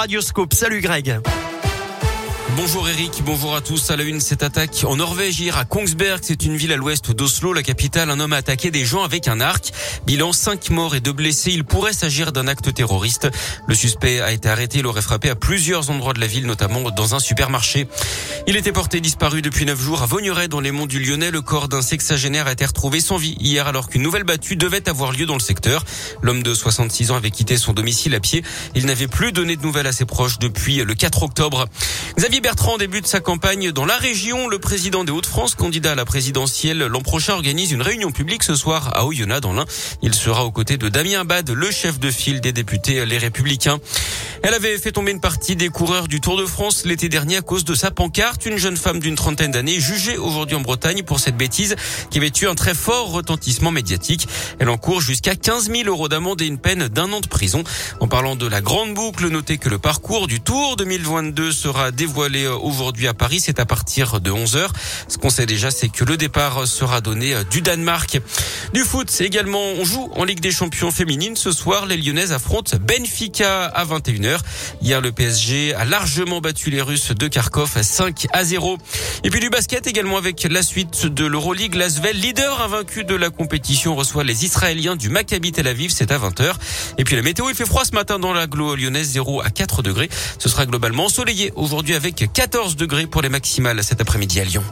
Radioscope. Salut Greg. Bonjour Eric, bonjour à tous. À la une, cette attaque en Norvège hier à Kongsberg. C'est une ville à l'ouest d'Oslo, la capitale. Un homme a attaqué des gens avec un arc. Bilan 5 morts et 2 blessés. Il pourrait s'agir d'un acte terroriste. Le suspect a été arrêté. Il aurait frappé à plusieurs endroits de la ville, notamment dans un supermarché. Il était porté disparu depuis 9 jours à Vaugneray dans les monts du Lyonnais. Le corps d'un sexagénaire a été retrouvé sans vie hier alors qu'une nouvelle battue devait avoir lieu dans le secteur. L'homme de 66 ans avait quitté son domicile à pied. Il n'avait plus donné de nouvelles à ses proches depuis le 4 octobre. Xavier Bertrand débute sa campagne dans la région. Le président des Hauts-de-France, candidat à la présidentielle l'an prochain, organise une réunion publique ce soir à Oyonnax dans l'Ain. Il sera aux côtés de Damien Abad, le chef de file des députés Les Républicains. Elle avait fait tomber une partie des coureurs du Tour de France l'été dernier à cause de sa pancarte. Une jeune femme d'une trentaine d'années jugée aujourd'hui en Bretagne pour cette bêtise qui avait eu un très fort retentissement médiatique. Elle encourt jusqu'à 15 000 euros d'amende et une peine d'un an de prison. En parlant de la grande boucle, notez que le parcours du Tour 2022 sera dévoilé aujourd'hui à Paris. C'est à partir de 11 h Ce qu'on sait déjà, c'est que le départ sera donné du Danemark. Du foot, également, on joue en Ligue des Champions féminines. Ce soir, les Lyonnaises affrontent Benfica à 21h. Hier, le PSG a largement battu les Russes de Kharkov à 5 à 0. Et puis du basket également avec la suite de l'Euroleague. L'Asvel, leader invaincu de la compétition, reçoit les Israéliens du Maccabi Tel Aviv. C'est à 20h. Et puis la météo, il fait froid ce matin dans la lyonnaise, 0 à 4 degrés. Ce sera globalement ensoleillé aujourd'hui avec 14 degrés pour les maximales cet après-midi à Lyon.